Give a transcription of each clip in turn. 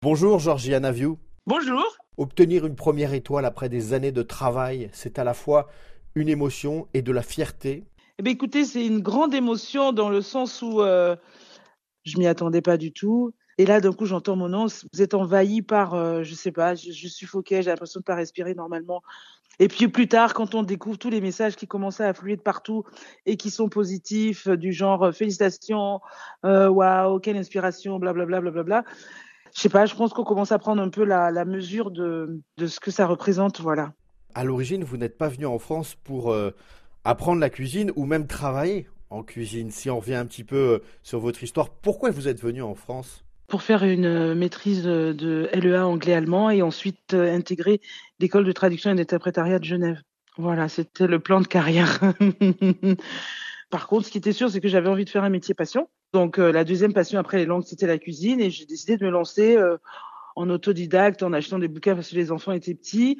Bonjour Georgiana View. Bonjour. Obtenir une première étoile après des années de travail, c'est à la fois une émotion et de la fierté. Eh bien, écoutez, c'est une grande émotion dans le sens où euh, je m'y attendais pas du tout. Et là, d'un coup, j'entends mon nom. Vous êtes envahi par, euh, je sais pas, je, je suffoquais, j'ai l'impression de pas respirer normalement. Et puis plus tard, quand on découvre tous les messages qui commençaient à affluer de partout et qui sont positifs, euh, du genre euh, félicitations, euh, waouh, quelle inspiration, blablabla, blablabla. Je sais pas, je pense qu'on commence à prendre un peu la, la mesure de, de, ce que ça représente, voilà. À l'origine, vous n'êtes pas venu en France pour euh, apprendre la cuisine ou même travailler en cuisine. Si on revient un petit peu sur votre histoire, pourquoi vous êtes venu en France? Pour faire une euh, maîtrise de LEA anglais-allemand et ensuite euh, intégrer l'école de traduction et d'interprétariat de Genève. Voilà, c'était le plan de carrière. Par contre, ce qui était sûr, c'est que j'avais envie de faire un métier passion. Donc, euh, la deuxième passion après les langues, c'était la cuisine et j'ai décidé de me lancer euh, en autodidacte, en achetant des bouquins parce que les enfants étaient petits.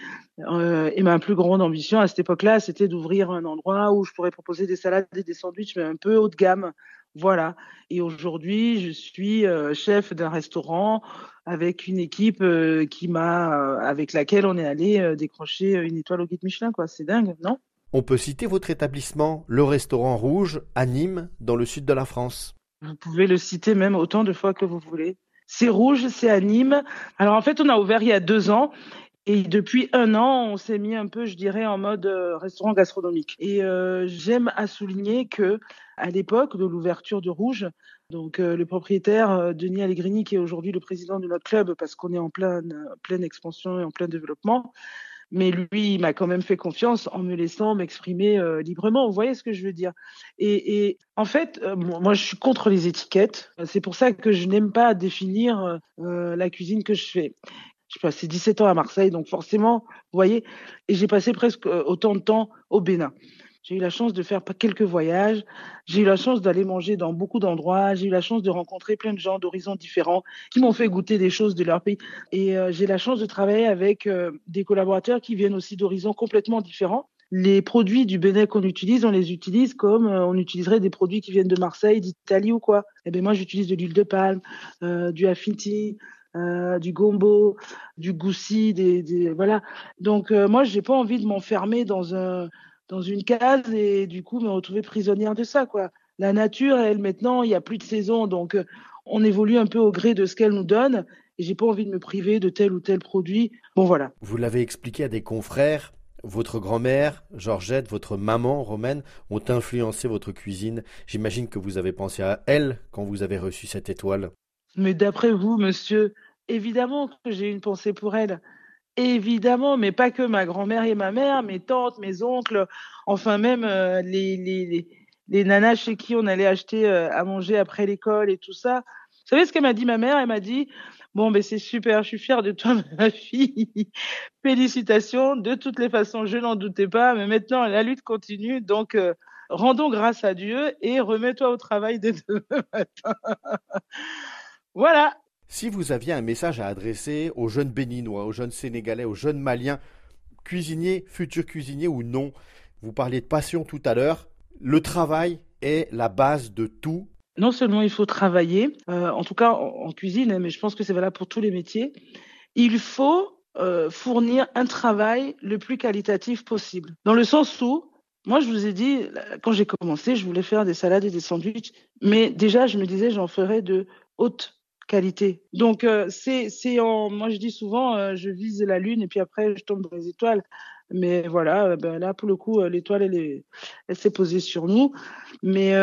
Euh, et ma plus grande ambition à cette époque-là, c'était d'ouvrir un endroit où je pourrais proposer des salades et des sandwichs, mais un peu haut de gamme. Voilà. Et aujourd'hui, je suis chef d'un restaurant avec une équipe qui m'a, avec laquelle on est allé décrocher une étoile au guide Michelin, quoi. C'est dingue, non? On peut citer votre établissement, le Restaurant Rouge, à Nîmes, dans le sud de la France. Vous pouvez le citer même autant de fois que vous voulez. C'est rouge, c'est à Nîmes. Alors en fait, on a ouvert il y a deux ans et depuis un an, on s'est mis un peu, je dirais, en mode euh, restaurant gastronomique. Et euh, j'aime à souligner que à l'époque de l'ouverture de Rouge, donc euh, le propriétaire euh, Denis Allegrini, qui est aujourd'hui le président de notre club, parce qu'on est en pleine, pleine expansion et en plein développement, mais lui, il m'a quand même fait confiance en me laissant m'exprimer euh, librement. Vous voyez ce que je veux dire? Et, et, en fait, euh, moi, je suis contre les étiquettes. C'est pour ça que je n'aime pas définir euh, la cuisine que je fais j'ai passé 17 ans à Marseille, donc forcément, vous voyez, et j'ai passé presque euh, autant de temps au Bénin. J'ai eu la chance de faire quelques voyages, j'ai eu la chance d'aller manger dans beaucoup d'endroits, j'ai eu la chance de rencontrer plein de gens d'horizons différents qui m'ont fait goûter des choses de leur pays. Et euh, j'ai la chance de travailler avec euh, des collaborateurs qui viennent aussi d'horizons complètement différents. Les produits du Bénin qu'on utilise, on les utilise comme euh, on utiliserait des produits qui viennent de Marseille, d'Italie ou quoi. Eh bien moi, j'utilise de l'huile de palme, du affinity, du gombo, du goussi, des, des voilà. Donc euh, moi, j'ai pas envie de m'enfermer dans un dans une case et du coup me retrouver prisonnière de ça quoi. La nature, elle maintenant, il y a plus de saison, donc euh, on évolue un peu au gré de ce qu'elle nous donne. Et j'ai pas envie de me priver de tel ou tel produit. Bon voilà. Vous l'avez expliqué à des confrères. Votre grand-mère, Georgette, votre maman, Romaine, ont influencé votre cuisine. J'imagine que vous avez pensé à elle quand vous avez reçu cette étoile. Mais d'après vous, monsieur, évidemment que j'ai une pensée pour elle. Évidemment, mais pas que ma grand-mère et ma mère, mes tantes, mes oncles, enfin même euh, les, nanas chez qui on allait acheter euh, à manger après l'école et tout ça. Vous savez ce qu'elle m'a dit ma mère? Elle m'a dit Bon, ben c'est super, je suis fière de toi, ma fille. Félicitations. De toutes les façons, je n'en doutais pas, mais maintenant la lutte continue. Donc, euh, rendons grâce à Dieu et remets-toi au travail dès demain matin. voilà. Si vous aviez un message à adresser aux jeunes béninois, aux jeunes sénégalais, aux jeunes maliens, cuisiniers, futurs cuisiniers ou non, vous parliez de passion tout à l'heure, le travail est la base de tout. Non seulement il faut travailler, euh, en tout cas en, cuisine, mais je pense que c'est valable pour tous les métiers, il faut euh, fournir un travail le plus qualitatif possible. Dans le sens où, moi je vous ai dit, quand j'ai commencé, je voulais faire des salades et des sandwichs, mais déjà je me disais j'en ferais de haute qualité. Donc euh, c'est c'est en moi je dis souvent euh, je vise la lune et puis après je tombe dans les étoiles. Mais voilà, euh, ben là pour le coup l'étoile elle elle s'est posée sur nous. Mais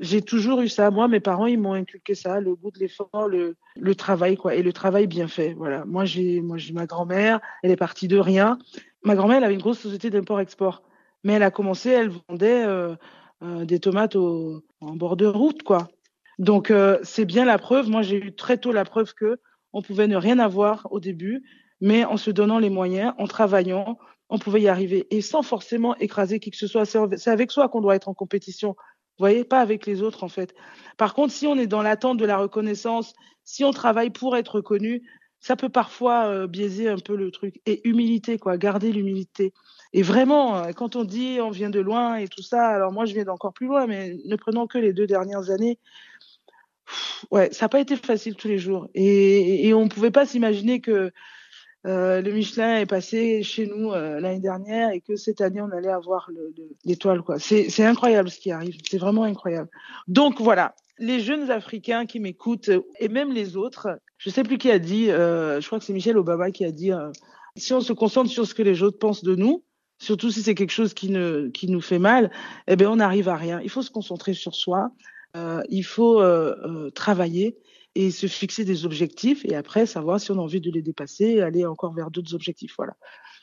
j'ai toujours eu ça. Moi mes parents ils m'ont inculqué ça, le goût de l'effort, le le travail quoi et le travail bien fait. Voilà. Moi j'ai moi j'ai ma grand-mère, elle est partie de rien. Ma grand-mère elle avait une grosse société d'import-export. Mais elle a commencé, elle vendait des tomates au, en bord de route quoi. Donc euh, c'est bien la preuve. Moi j'ai eu très tôt la preuve que on pouvait ne rien avoir au début, mais en se donnant les moyens, en travaillant, on pouvait y arriver et sans forcément écraser qui que ce soit. C'est avec soi qu'on doit être en compétition. Vous voyez, pas avec les autres en fait. Par contre, si on est dans l'attente de la reconnaissance, si on travaille pour être reconnu, ça peut parfois euh, biaiser un peu le truc. Et humilité, quoi, garder l'humilité. Et vraiment, euh, quand on dit on vient de loin et tout ça, alors moi je viens d'encore plus loin, mais ne prenons que les deux dernières années, ouais, ça n'a pas été facile tous les jours. Et, et on ne pouvait pas s'imaginer que euh, le Michelin est passé chez nous euh, l'année dernière et que cette année on allait avoir l'étoile. quoi. C'est incroyable ce qui arrive. C'est vraiment incroyable. Donc voilà, les jeunes Africains qui m'écoutent et même les autres. Je sais plus qui a dit. Euh, je crois que c'est Michel Obama qui a dit. si on se concentre sur ce que les autres pensent de nous, surtout si c'est quelque chose qui, ne, qui nous fait mal, eh ben on n'arrive à rien. Il faut se concentrer sur soi. Euh, il faut euh, euh, travailler et se fixer des objectifs et après savoir si on a envie de les dépasser et aller encore vers d'autres objectifs. Voilà.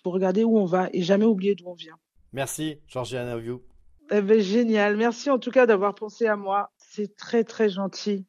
Pour regarder où on va et jamais oublier d'où on vient. Merci, Georgiana View. Eh ben, génial. Merci en tout cas d'avoir pensé à moi. C'est très, très gentil.